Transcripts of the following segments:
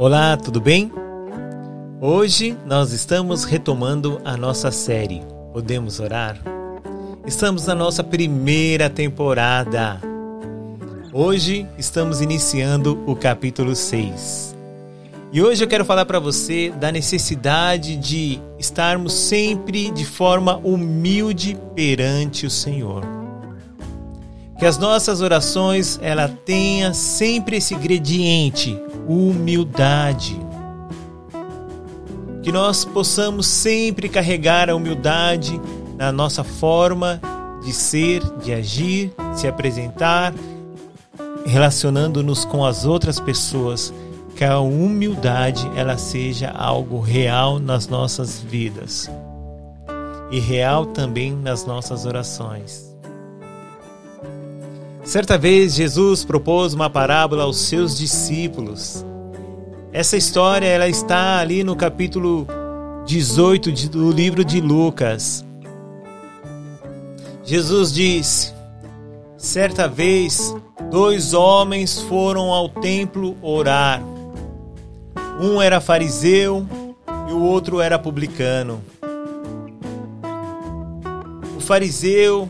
Olá, tudo bem? Hoje nós estamos retomando a nossa série Podemos Orar? Estamos na nossa primeira temporada. Hoje estamos iniciando o capítulo 6. E hoje eu quero falar para você da necessidade de estarmos sempre de forma humilde perante o Senhor. Que as nossas orações ela tenha sempre esse ingrediente, humildade. Que nós possamos sempre carregar a humildade na nossa forma de ser, de agir, se apresentar, relacionando-nos com as outras pessoas. Que a humildade ela seja algo real nas nossas vidas e real também nas nossas orações. Certa vez Jesus propôs uma parábola aos seus discípulos. Essa história ela está ali no capítulo 18 do livro de Lucas. Jesus disse: Certa vez, dois homens foram ao templo orar. Um era fariseu e o outro era publicano. O fariseu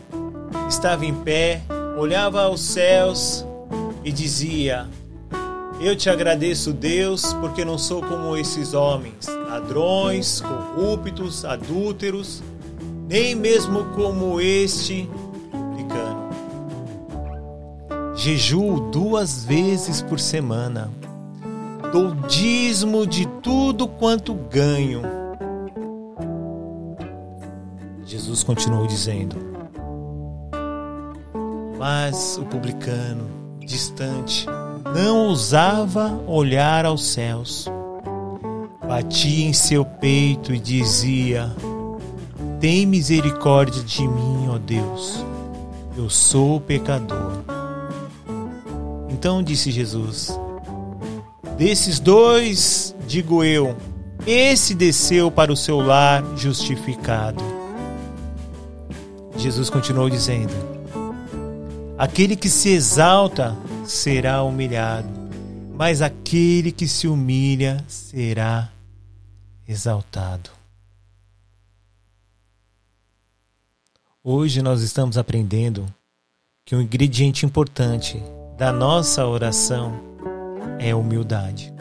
estava em pé olhava aos céus e dizia: Eu te agradeço, Deus, porque não sou como esses homens, ladrões, corruptos, adúlteros, nem mesmo como este publicano. Jejuo duas vezes por semana. Dou dízimo de tudo quanto ganho. Jesus continuou dizendo: mas o publicano, distante, não ousava olhar aos céus. Batia em seu peito e dizia: Tem misericórdia de mim, ó Deus, eu sou pecador. Então disse Jesus: Desses dois, digo eu, esse desceu para o seu lar justificado. Jesus continuou dizendo: Aquele que se exalta será humilhado, mas aquele que se humilha será exaltado. Hoje nós estamos aprendendo que um ingrediente importante da nossa oração é humildade.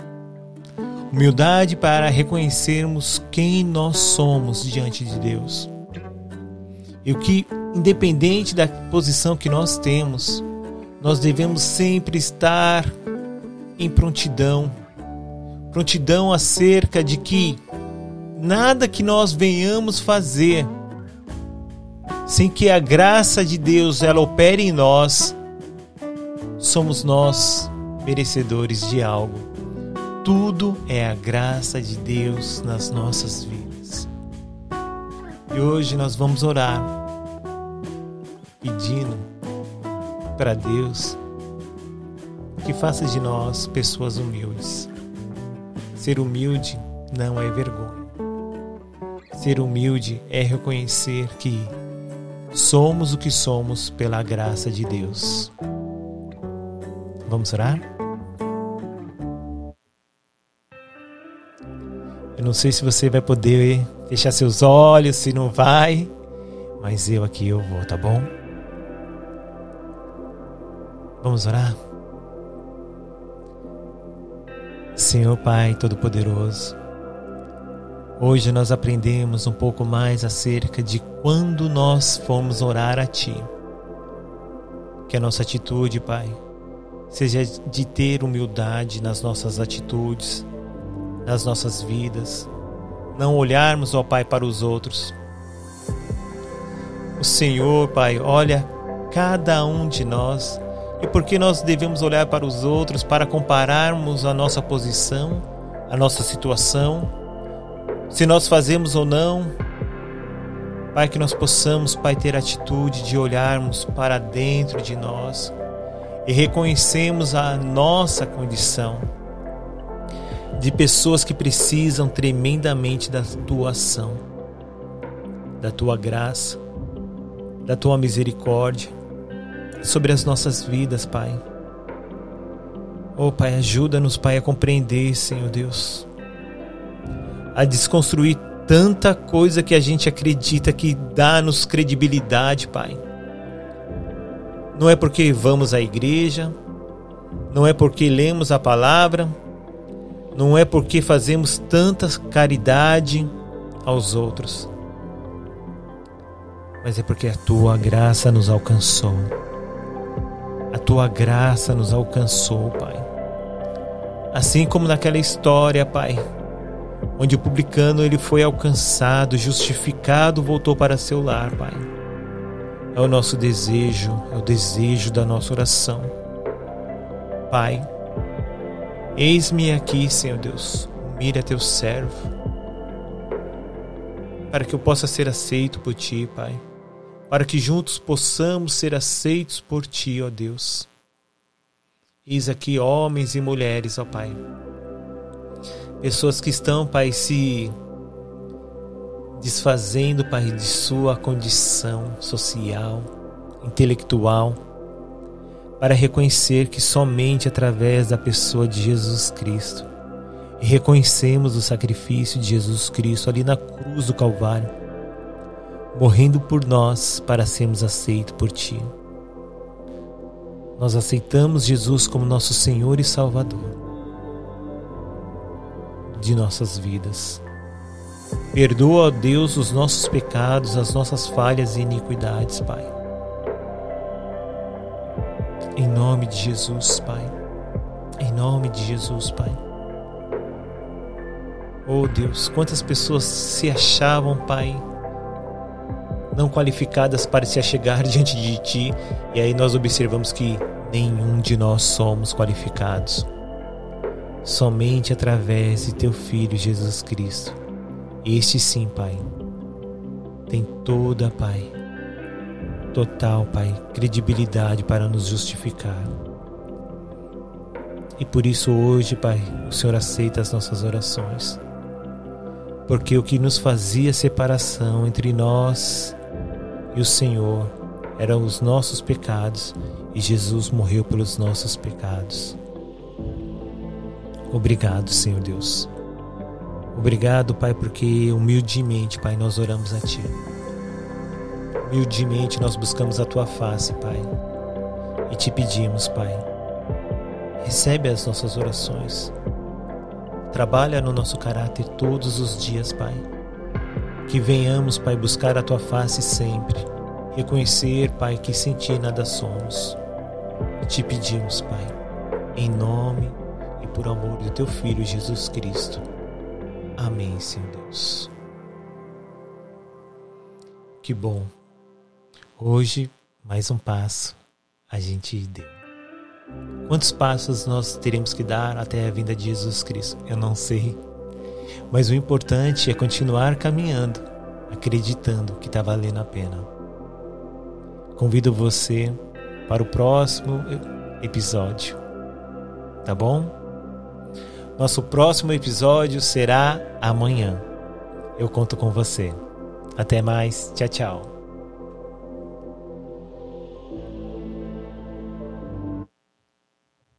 Humildade para reconhecermos quem nós somos diante de Deus. E o que independente da posição que nós temos, nós devemos sempre estar em prontidão prontidão acerca de que nada que nós venhamos fazer sem que a graça de Deus ela opere em nós, somos nós merecedores de algo. Tudo é a graça de Deus nas nossas vidas. E hoje nós vamos orar pedindo para Deus que faça de nós pessoas humildes. Ser humilde não é vergonha. Ser humilde é reconhecer que somos o que somos pela graça de Deus. Vamos orar? Eu não sei se você vai poder fechar seus olhos, se não vai, mas eu aqui eu vou, tá bom? Vamos orar? Senhor Pai Todo-Poderoso, hoje nós aprendemos um pouco mais acerca de quando nós fomos orar a Ti. Que a nossa atitude, Pai, seja de ter humildade nas nossas atitudes, nas nossas vidas, não olharmos, ó Pai, para os outros. O Senhor, Pai, olha cada um de nós e por que nós devemos olhar para os outros para compararmos a nossa posição, a nossa situação, se nós fazemos ou não. Pai, que nós possamos, Pai, ter atitude de olharmos para dentro de nós e reconhecemos a nossa condição de pessoas que precisam tremendamente da tua ação, da tua graça, da tua misericórdia sobre as nossas vidas, Pai. Oh, Pai, ajuda-nos, Pai, a compreender, Senhor Deus, a desconstruir tanta coisa que a gente acredita que dá-nos credibilidade, Pai. Não é porque vamos à igreja, não é porque lemos a palavra, não é porque fazemos tanta caridade aos outros, mas é porque a tua graça nos alcançou. A tua graça nos alcançou, Pai. Assim como naquela história, Pai, onde o publicano ele foi alcançado, justificado, voltou para seu lar, Pai. É o nosso desejo, é o desejo da nossa oração. Pai, eis-me aqui, Senhor Deus, mira teu servo, para que eu possa ser aceito por Ti, Pai, para que juntos possamos ser aceitos por Ti, ó Deus. Eis aqui homens e mulheres, ó Pai. Pessoas que estão, Pai, se desfazendo, Pai, de sua condição social, intelectual, para reconhecer que somente através da pessoa de Jesus Cristo reconhecemos o sacrifício de Jesus Cristo ali na cruz do Calvário, morrendo por nós para sermos aceitos por Ti. Nós aceitamos Jesus como nosso Senhor e Salvador de nossas vidas. Perdoa, ó Deus, os nossos pecados, as nossas falhas e iniquidades, Pai. Em nome de Jesus, Pai. Em nome de Jesus, Pai. Oh Deus, quantas pessoas se achavam, Pai, não qualificadas para se achegar diante de Ti, e aí nós observamos que nenhum de nós somos qualificados. Somente através de Teu Filho Jesus Cristo. Este sim, Pai, tem toda, Pai, total, Pai, credibilidade para nos justificar. E por isso hoje, Pai, o Senhor aceita as nossas orações. Porque o que nos fazia separação entre nós e o Senhor eram os nossos pecados e Jesus morreu pelos nossos pecados. Obrigado, Senhor Deus. Obrigado, Pai, porque humildemente, Pai, nós oramos a Ti. Humildemente nós buscamos a tua face, Pai, e te pedimos, Pai, recebe as nossas orações. Trabalha no nosso caráter todos os dias, Pai. Que venhamos, Pai, buscar a tua face sempre. Reconhecer, Pai, que sem ti nada somos. E te pedimos, Pai, em nome e por amor do teu Filho Jesus Cristo. Amém, Senhor Deus. Que bom Hoje, mais um passo a gente deu. Quantos passos nós teremos que dar até a vinda de Jesus Cristo? Eu não sei. Mas o importante é continuar caminhando, acreditando que está valendo a pena. Convido você para o próximo episódio. Tá bom? Nosso próximo episódio será amanhã. Eu conto com você. Até mais. Tchau, tchau.